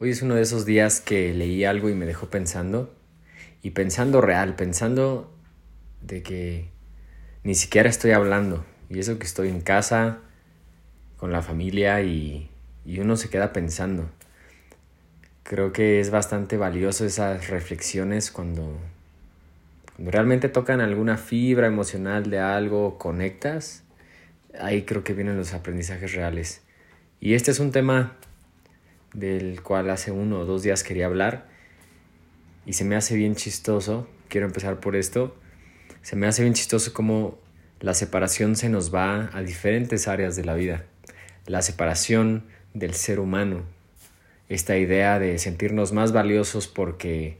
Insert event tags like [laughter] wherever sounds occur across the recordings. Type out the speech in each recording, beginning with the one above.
Hoy es uno de esos días que leí algo y me dejó pensando. Y pensando real, pensando de que ni siquiera estoy hablando. Y eso que estoy en casa, con la familia y, y uno se queda pensando. Creo que es bastante valioso esas reflexiones cuando, cuando realmente tocan alguna fibra emocional de algo, conectas. Ahí creo que vienen los aprendizajes reales. Y este es un tema del cual hace uno o dos días quería hablar y se me hace bien chistoso, quiero empezar por esto, se me hace bien chistoso cómo la separación se nos va a diferentes áreas de la vida. La separación del ser humano, esta idea de sentirnos más valiosos porque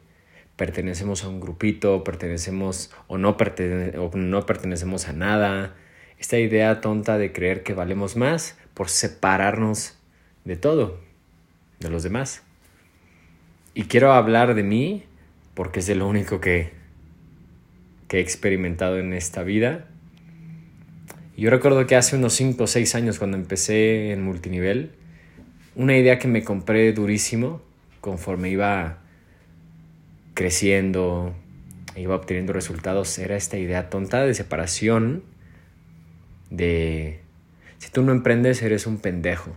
pertenecemos a un grupito, pertenecemos o no, o no pertenecemos a nada, esta idea tonta de creer que valemos más por separarnos de todo de los demás. Y quiero hablar de mí porque es lo único que, que he experimentado en esta vida. Yo recuerdo que hace unos 5 o 6 años cuando empecé en multinivel, una idea que me compré durísimo conforme iba creciendo, iba obteniendo resultados, era esta idea tonta de separación de si tú no emprendes eres un pendejo.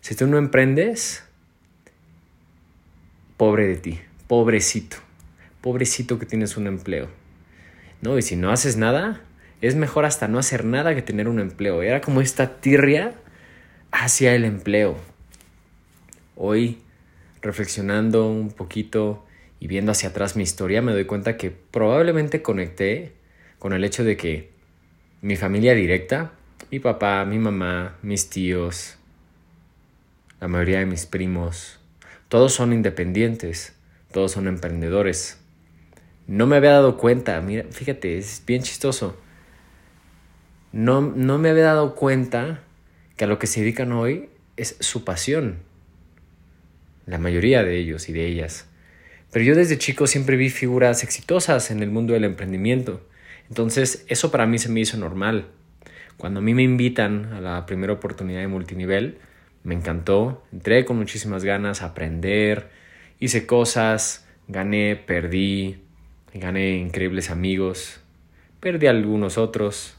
Si tú no emprendes, pobre de ti, pobrecito, pobrecito que tienes un empleo. No, y si no haces nada, es mejor hasta no hacer nada que tener un empleo. Era como esta tirria hacia el empleo. Hoy, reflexionando un poquito y viendo hacia atrás mi historia, me doy cuenta que probablemente conecté con el hecho de que mi familia directa, mi papá, mi mamá, mis tíos, la mayoría de mis primos, todos son independientes, todos son emprendedores. No me había dado cuenta, mira, fíjate, es bien chistoso. No, no me había dado cuenta que a lo que se dedican hoy es su pasión. La mayoría de ellos y de ellas. Pero yo desde chico siempre vi figuras exitosas en el mundo del emprendimiento. Entonces eso para mí se me hizo normal. Cuando a mí me invitan a la primera oportunidad de multinivel, me encantó, entré con muchísimas ganas a aprender, hice cosas, gané, perdí, gané increíbles amigos, perdí algunos otros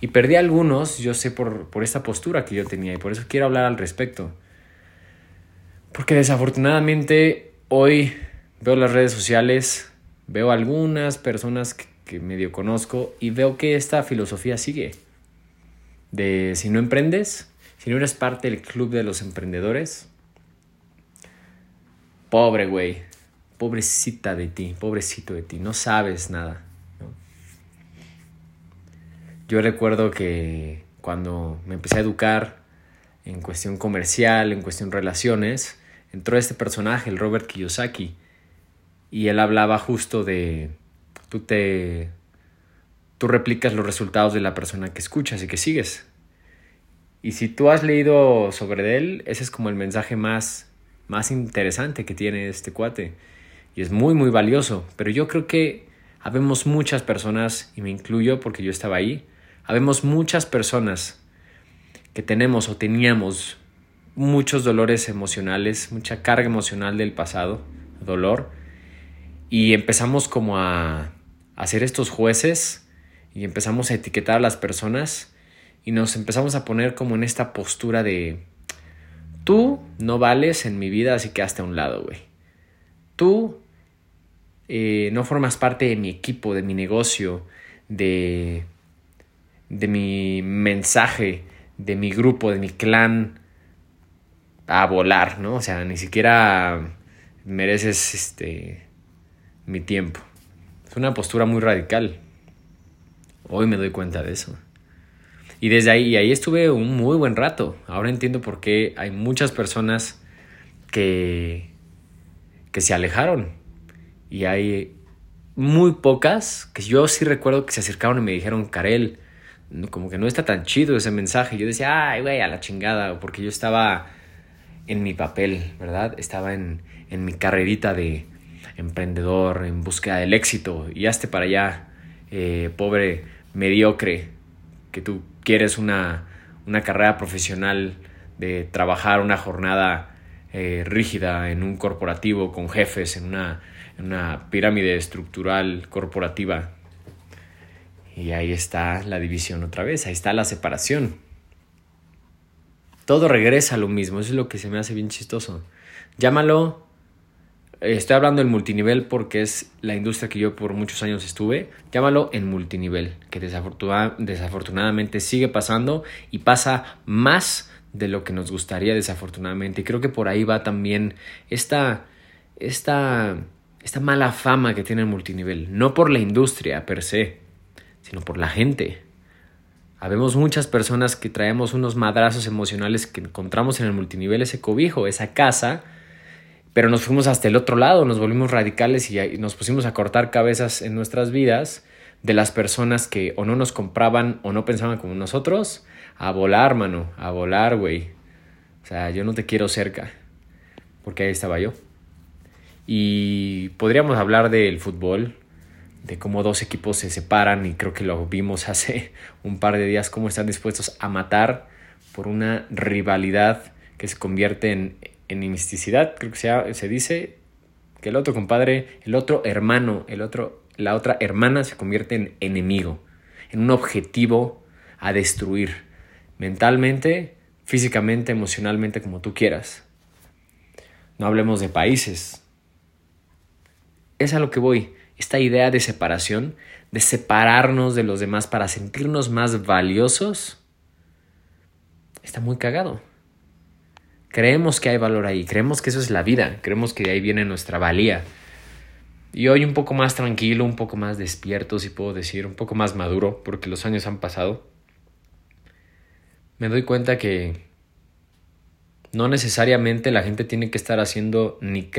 y perdí algunos, yo sé por, por esta postura que yo tenía y por eso quiero hablar al respecto. Porque desafortunadamente hoy veo las redes sociales, veo algunas personas que, que medio conozco y veo que esta filosofía sigue. De si no emprendes, si no eres parte del club de los emprendedores, pobre güey, pobrecita de ti, pobrecito de ti, no sabes nada. Yo recuerdo que cuando me empecé a educar en cuestión comercial, en cuestión relaciones, entró este personaje, el Robert Kiyosaki, y él hablaba justo de tú te tú replicas los resultados de la persona que escuchas y que sigues. Y si tú has leído sobre él, ese es como el mensaje más, más interesante que tiene este cuate. Y es muy, muy valioso. Pero yo creo que habemos muchas personas, y me incluyo porque yo estaba ahí, habemos muchas personas que tenemos o teníamos muchos dolores emocionales, mucha carga emocional del pasado, dolor, y empezamos como a, a ser estos jueces y empezamos a etiquetar a las personas y nos empezamos a poner como en esta postura de tú no vales en mi vida, así que hasta a un lado, güey. Tú eh, no formas parte de mi equipo, de mi negocio, de, de mi mensaje, de mi grupo, de mi clan a volar, ¿no? O sea, ni siquiera mereces este mi tiempo. Es una postura muy radical. Hoy me doy cuenta de eso. Y desde ahí, ahí estuve un muy buen rato. Ahora entiendo por qué hay muchas personas que, que se alejaron. Y hay muy pocas que yo sí recuerdo que se acercaron y me dijeron, Karel, como que no está tan chido ese mensaje. Yo decía, ay, güey, a la chingada, porque yo estaba en mi papel, ¿verdad? Estaba en, en mi carrerita de emprendedor, en búsqueda del éxito. Y hazte para allá, eh, pobre mediocre, que tú quieres una, una carrera profesional, de trabajar una jornada eh, rígida en un corporativo con jefes, en una, en una pirámide estructural corporativa. Y ahí está la división otra vez, ahí está la separación. Todo regresa a lo mismo, eso es lo que se me hace bien chistoso. Llámalo, estoy hablando en multinivel porque es la industria que yo por muchos años estuve, llámalo en multinivel, que desafortunadamente sigue pasando y pasa más de lo que nos gustaría desafortunadamente. Y creo que por ahí va también esta, esta, esta mala fama que tiene el multinivel. No por la industria per se, sino por la gente. Habemos muchas personas que traemos unos madrazos emocionales que encontramos en el multinivel, ese cobijo, esa casa, pero nos fuimos hasta el otro lado, nos volvimos radicales y nos pusimos a cortar cabezas en nuestras vidas de las personas que o no nos compraban o no pensaban como nosotros a volar, mano, a volar, güey. O sea, yo no te quiero cerca, porque ahí estaba yo. Y podríamos hablar del fútbol, de cómo dos equipos se separan y creo que lo vimos [laughs] hace un par de días, cómo están dispuestos a matar por una rivalidad que se convierte en enemisticidad, creo que se, se dice que el otro compadre, el otro hermano, el otro, la otra hermana se convierte en enemigo, en un objetivo a destruir mentalmente, físicamente, emocionalmente, como tú quieras. No hablemos de países. Es a lo que voy. Esta idea de separación, de separarnos de los demás para sentirnos más valiosos, está muy cagado. Creemos que hay valor ahí, creemos que eso es la vida, creemos que de ahí viene nuestra valía. Y hoy un poco más tranquilo, un poco más despierto, si puedo decir, un poco más maduro, porque los años han pasado me doy cuenta que no necesariamente la gente tiene que estar haciendo ni,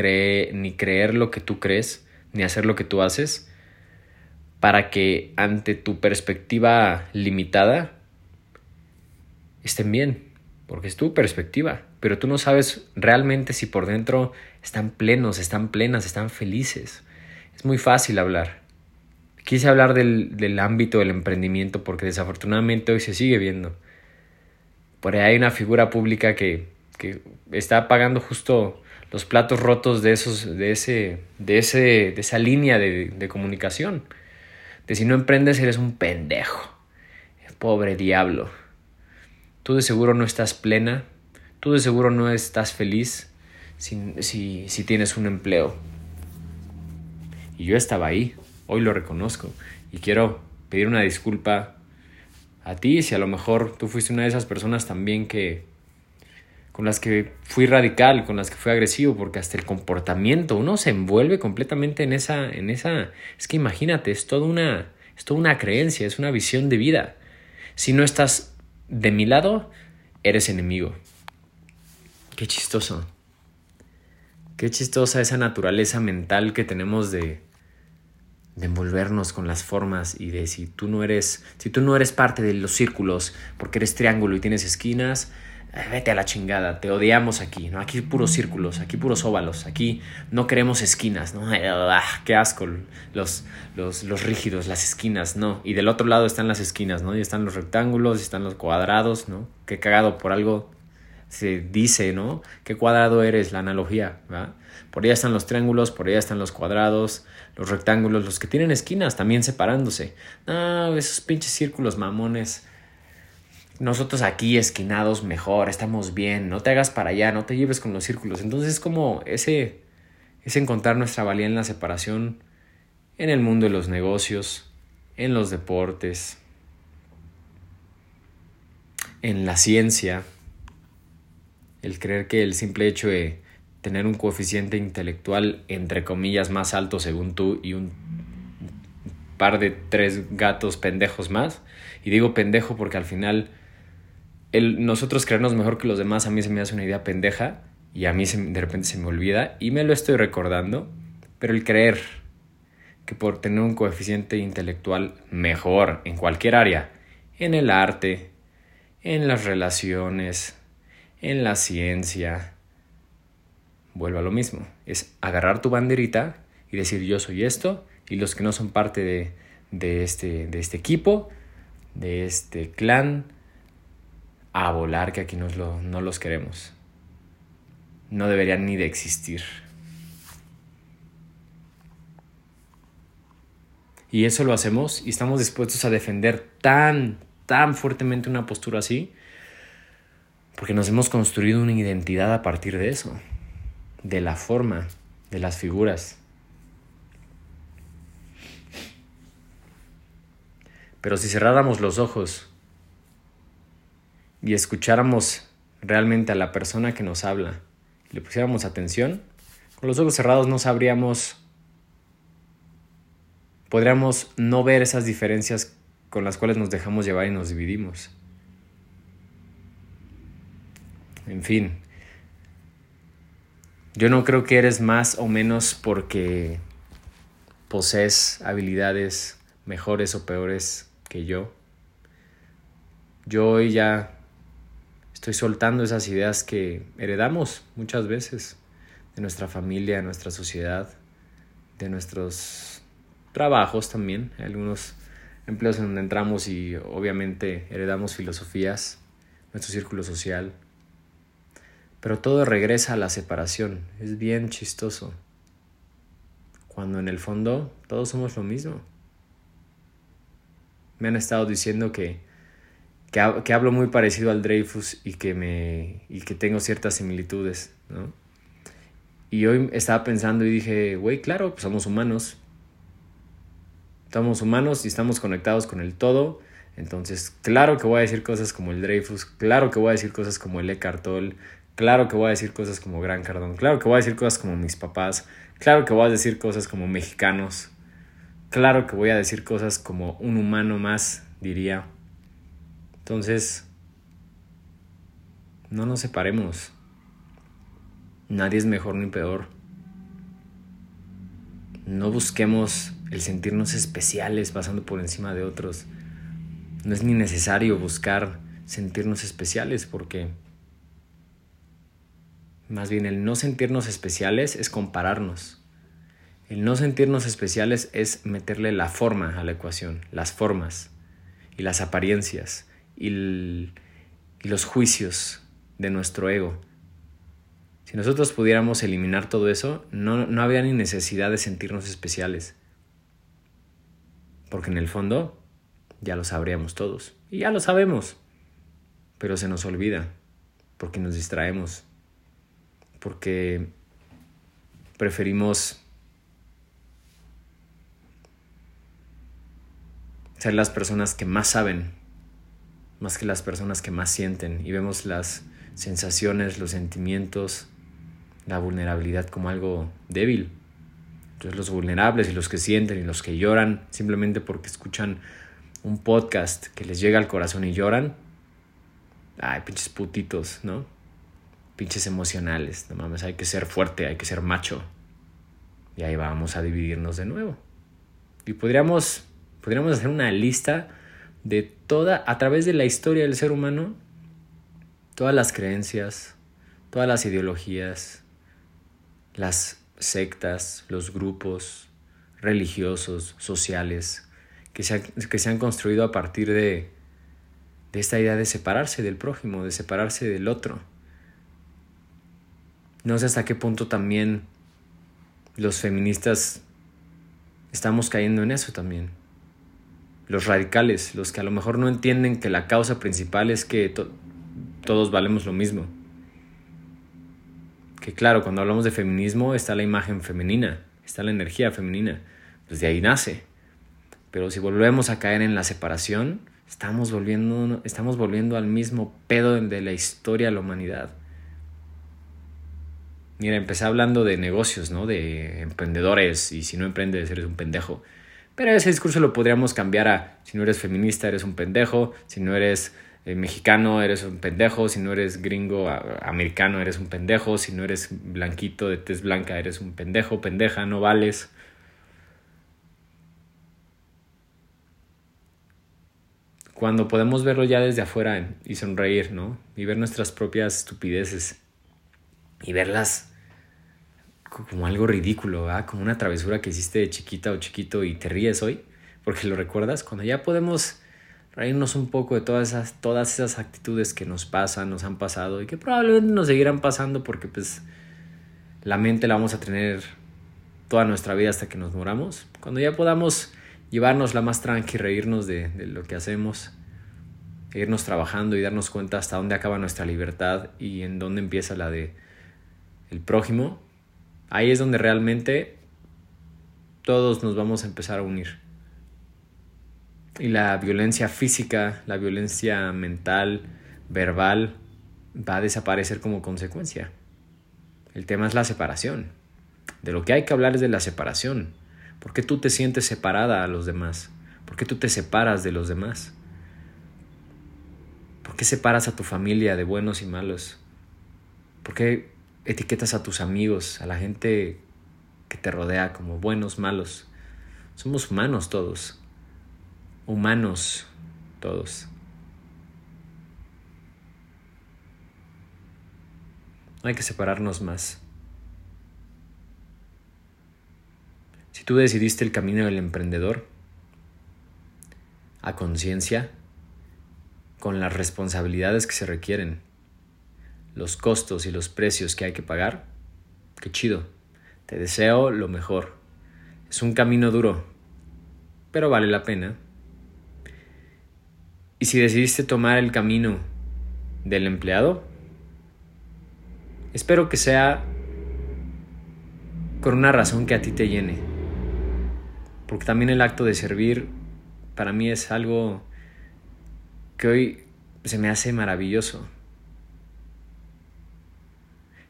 ni creer lo que tú crees, ni hacer lo que tú haces, para que ante tu perspectiva limitada estén bien, porque es tu perspectiva, pero tú no sabes realmente si por dentro están plenos, están plenas, están felices. Es muy fácil hablar. Quise hablar del, del ámbito del emprendimiento porque desafortunadamente hoy se sigue viendo por ahí hay una figura pública que, que está pagando justo los platos rotos de esos, de ese, de ese, de esa línea de, de comunicación. De si no emprendes eres un pendejo. Pobre diablo. Tú de seguro no estás plena. Tú de seguro no estás feliz si, si, tienes un empleo. Y yo estaba ahí. Hoy lo reconozco. Y quiero pedir una disculpa a ti, si a lo mejor tú fuiste una de esas personas también que con las que fui radical, con las que fui agresivo, porque hasta el comportamiento uno se envuelve completamente en esa en esa es que imagínate, es toda una es toda una creencia, es una visión de vida. Si no estás de mi lado, eres enemigo. Qué chistoso. Qué chistosa esa naturaleza mental que tenemos de de envolvernos con las formas y de si tú no eres, si tú no eres parte de los círculos porque eres triángulo y tienes esquinas, eh, vete a la chingada, te odiamos aquí, ¿no? Aquí puros círculos, aquí puros óvalos, aquí no queremos esquinas, ¿no? Ah, qué asco, los, los, los rígidos, las esquinas, ¿no? Y del otro lado están las esquinas, ¿no? Y están los rectángulos, y están los cuadrados, ¿no? Qué cagado por algo se dice, ¿no? ¿Qué cuadrado eres? La analogía, ¿va? Por allá están los triángulos, por allá están los cuadrados, los rectángulos, los que tienen esquinas también separándose. No, esos pinches círculos mamones. Nosotros aquí esquinados mejor, estamos bien, no te hagas para allá, no te lleves con los círculos. Entonces es como ese, es encontrar nuestra valía en la separación en el mundo de los negocios, en los deportes, en la ciencia, el creer que el simple hecho de tener un coeficiente intelectual entre comillas más alto según tú y un par de tres gatos pendejos más. Y digo pendejo porque al final nosotros creernos mejor que los demás a mí se me hace una idea pendeja y a mí de repente se me olvida y me lo estoy recordando. Pero el creer que por tener un coeficiente intelectual mejor en cualquier área, en el arte, en las relaciones, en la ciencia, vuelvo a lo mismo. Es agarrar tu banderita y decir yo soy esto y los que no son parte de, de, este, de este equipo, de este clan, a volar que aquí lo, no los queremos. no deberían ni de existir. Y eso lo hacemos y estamos dispuestos a defender tan, tan fuertemente una postura así, porque nos hemos construido una identidad a partir de eso, de la forma, de las figuras. Pero si cerráramos los ojos y escucháramos realmente a la persona que nos habla, le pusiéramos atención, con los ojos cerrados no sabríamos, podríamos no ver esas diferencias con las cuales nos dejamos llevar y nos dividimos. En fin, yo no creo que eres más o menos porque posees habilidades mejores o peores que yo. Yo hoy ya estoy soltando esas ideas que heredamos muchas veces de nuestra familia, de nuestra sociedad, de nuestros trabajos también. Algunos empleos en donde entramos y obviamente heredamos filosofías, nuestro círculo social, pero todo regresa a la separación. Es bien chistoso. Cuando en el fondo todos somos lo mismo. Me han estado diciendo que, que, hablo muy parecido al Dreyfus y que, me, y que tengo ciertas similitudes, ¿no? Y hoy estaba pensando y dije, güey, claro, pues somos humanos. Somos humanos y estamos conectados con el todo. Entonces, claro que voy a decir cosas como el Dreyfus, claro que voy a decir cosas como el Eckhart Tolle, Claro que voy a decir cosas como Gran Cardón. Claro que voy a decir cosas como mis papás. Claro que voy a decir cosas como mexicanos. Claro que voy a decir cosas como un humano más, diría. Entonces, no nos separemos. Nadie es mejor ni peor. No busquemos el sentirnos especiales pasando por encima de otros. No es ni necesario buscar sentirnos especiales porque más bien el no sentirnos especiales es compararnos. El no sentirnos especiales es meterle la forma a la ecuación, las formas y las apariencias y, los juicios de nuestro ego. Si nosotros pudiéramos eliminar todo eso, no, no habría ni necesidad de sentirnos especiales. Porque en el fondo ya lo sabríamos todos. Y ya lo sabemos. Pero se nos olvida. Porque nos distraemos porque preferimos ser las personas que más saben, más que las personas que más sienten, y vemos las sensaciones, los sentimientos, la vulnerabilidad como algo débil. Entonces los vulnerables y los que sienten y los que lloran simplemente porque escuchan un podcast que les llega al corazón y lloran, ay, pinches putitos, ¿no? Pinches emocionales. No mames, hay que ser fuerte, hay que ser macho. Y ahí vamos a dividirnos de nuevo. Y podríamos, podríamos hacer una lista de toda, a través de la historia del ser humano, todas las creencias, todas las ideologías, las sectas, los grupos religiosos, sociales, que se, que se han construido a partir de, de esta idea de separarse del prójimo, de separarse del otro no sé hasta qué punto también los feministas estamos cayendo en eso también. Los radicales, los que a lo mejor no entienden que la causa principal es que todos valemos lo mismo. Que claro, cuando hablamos de feminismo está la imagen femenina, está la energía femenina, pues de ahí nace. Pero si volvemos a caer en la separación, estamos volviendo, estamos volviendo al mismo pedo de la historia de la humanidad. Mira, empecé hablando de negocios, ¿no? De emprendedores y si no emprendes eres un pendejo. Pero ese discurso lo podríamos cambiar a si no eres feminista eres un pendejo, si no eres eh, mexicano eres un pendejo, si no eres gringo americano eres un pendejo, si no eres blanquito de tez blanca eres un pendejo, pendeja, no vales. Cuando podemos verlo ya desde afuera y sonreír, ¿no? Y ver nuestras propias estupideces y verlas como algo ridículo, como una travesura que hiciste de chiquita o chiquito y te ríes hoy, porque lo recuerdas, cuando ya podemos reírnos un poco de todas esas, todas esas actitudes que nos pasan, nos han pasado y que probablemente nos seguirán pasando porque pues la mente la vamos a tener toda nuestra vida hasta que nos moramos. Cuando ya podamos llevarnos la más tranqui, reírnos de, de lo que hacemos, irnos trabajando y darnos cuenta hasta dónde acaba nuestra libertad y en dónde empieza la de el prójimo, ahí es donde realmente todos nos vamos a empezar a unir. Y la violencia física, la violencia mental, verbal, va a desaparecer como consecuencia. El tema es la separación. De lo que hay que hablar es de la separación. ¿Por qué tú te sientes separada a los demás? ¿Por qué tú te separas de los demás? ¿Por qué separas a tu familia de buenos y malos? ¿Por qué etiquetas a tus amigos, a la gente que te rodea como buenos, malos? Somos humanos todos humanos todos. No hay que separarnos más. Si tú decidiste el camino del emprendedor, a conciencia, con las responsabilidades que se requieren, los costos y los precios que hay que pagar, qué chido. Te deseo lo mejor. Es un camino duro, pero vale la pena. Y si decidiste tomar el camino del empleado, espero que sea con una razón que a ti te llene. Porque también el acto de servir para mí es algo que hoy se me hace maravilloso.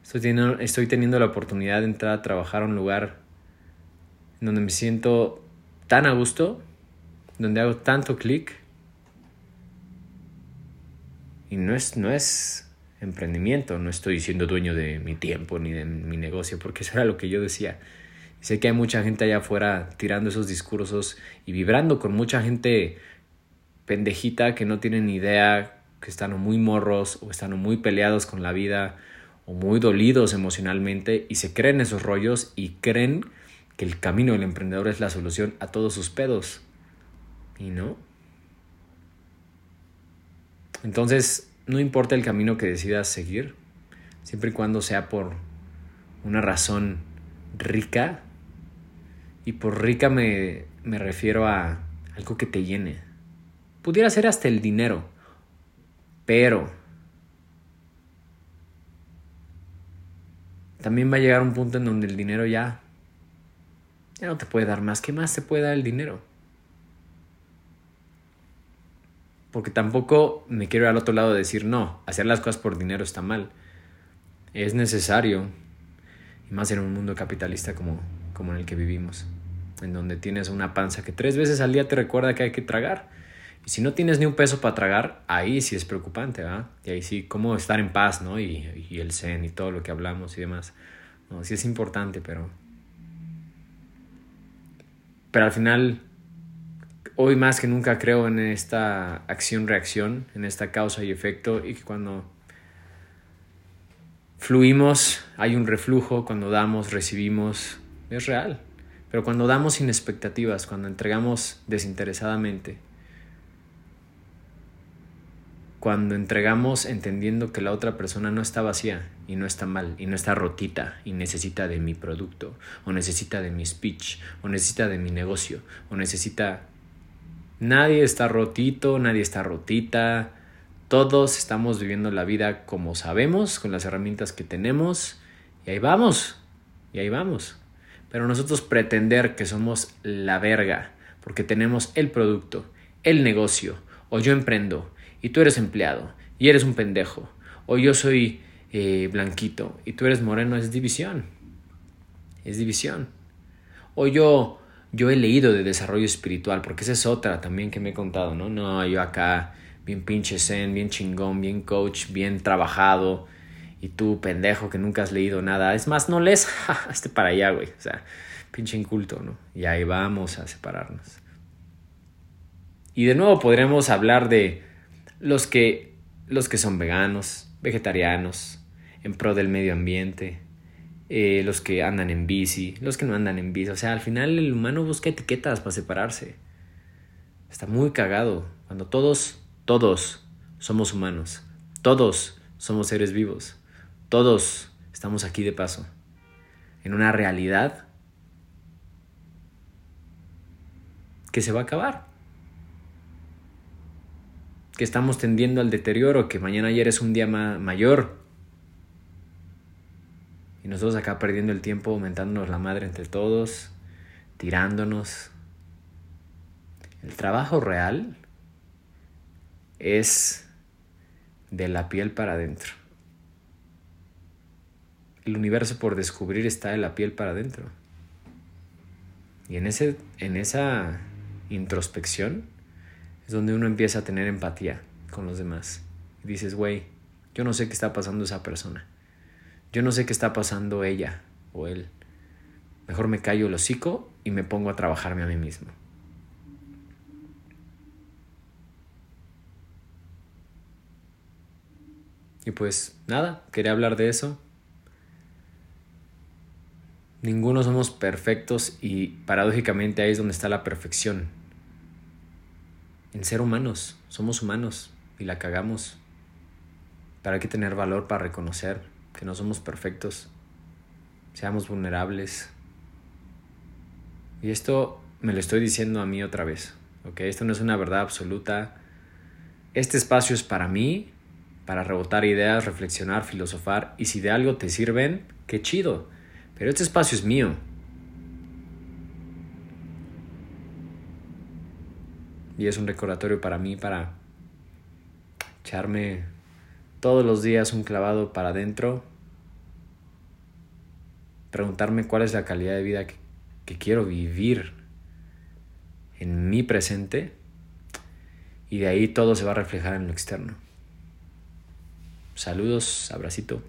Estoy teniendo, estoy teniendo la oportunidad de entrar a trabajar a un lugar donde me siento tan a gusto, donde hago tanto clic y no es, no es emprendimiento, no estoy siendo dueño de mi tiempo ni de mi negocio, porque eso era lo que yo decía. Sé que hay mucha gente allá afuera tirando esos discursos y vibrando con mucha gente pendejita que no tienen ni idea, que están muy morros o están muy peleados con la vida o muy dolidos emocionalmente y se creen esos rollos y creen que el camino del emprendedor es la solución a todos sus pedos. Y no, entonces, no importa el camino que decidas seguir, siempre y cuando sea por una razón rica, y por rica me, me refiero a algo que te llene. Pudiera ser hasta el dinero, pero también va a llegar un punto en donde el dinero ya, ya no te puede dar más. ¿Qué más te puede dar el dinero? Porque tampoco me quiero ir al otro lado de decir, no, hacer las cosas por dinero está mal. Es necesario, y más en un mundo capitalista como, como en el que vivimos, en donde tienes una panza que tres veces al día te recuerda que hay que tragar. Y si no tienes ni un peso para tragar, ahí sí es preocupante, ¿verdad? Y ahí sí, cómo estar en paz, ¿no? Y, el zen y todo lo que hablamos y demás. Sí es importante, pero... Pero al final hoy más que nunca creo en esta acción-reacción, en esta causa y efecto, y que cuando fluimos hay un reflujo, cuando damos, recibimos, es real. Pero cuando damos sin expectativas, cuando entregamos desinteresadamente, cuando entregamos entendiendo que la otra persona no está vacía y no está mal y no está rotita y necesita de mi producto o necesita de mi speech o necesita de mi negocio o necesita Nadie está rotito, nadie está rotita. Todos estamos viviendo la vida como sabemos, con las herramientas que tenemos. Y ahí vamos. Y ahí vamos. Pero nosotros pretender que somos la verga, porque tenemos el producto, el negocio, o yo emprendo, y tú eres empleado, y eres un pendejo, o yo soy eh, blanquito, y tú eres moreno, es división. Es división. O yo yo he leído de desarrollo espiritual, porque esa es otra también que me he contado, ¿no? No, yo acá, bien pinche zen, bien chingón, bien coach, bien trabajado, y tú, pendejo, que nunca has leído nada. Es más, no lees, [laughs] este para allá, güey. O sea, pinche inculto, ¿no? Y ahí vamos a separarnos. Y de nuevo podremos hablar de los que, los que son veganos, vegetarianos, en pro del medio ambiente, eh, los que andan en bici, los que no andan en bici. O sea, al final el humano busca etiquetas para separarse. Está muy cagado cuando todos, todos somos humanos. Todos somos seres vivos. Todos estamos aquí de paso. En una realidad que se va a acabar. Que estamos tendiendo al deterioro, que mañana ayer es un día mayor. Y nosotros acá perdiendo el tiempo, aumentándonos la madre entre todos, tirándonos. El trabajo real es de la piel para adentro. El universo por descubrir está de la piel para adentro. Y en, ese, en esa introspección es donde uno empieza a tener empatía con los demás. Y dices, güey, yo no sé qué está pasando esa persona. Yo no sé qué está pasando ella o él. Mejor me callo el hocico y me pongo a trabajarme a mí mismo. Y pues nada, quería hablar de eso. Ninguno somos perfectos y paradójicamente ahí es donde está la perfección. En ser humanos, somos humanos y la cagamos. Pero hay que tener valor para reconocer que no somos perfectos. Seamos vulnerables. Y esto me lo estoy diciendo a mí otra vez. ¿ok? Esto no es una verdad absoluta. Este espacio es para mí para rebotar ideas, reflexionar, filosofar y si de algo te sirven, qué chido. Pero este espacio es mío. Y es un recordatorio para mí para echarme todos los días un clavado para adentro, preguntarme cuál es la calidad de vida que, que quiero vivir en mi presente y de ahí todo se va a reflejar en lo externo. Saludos, abracito.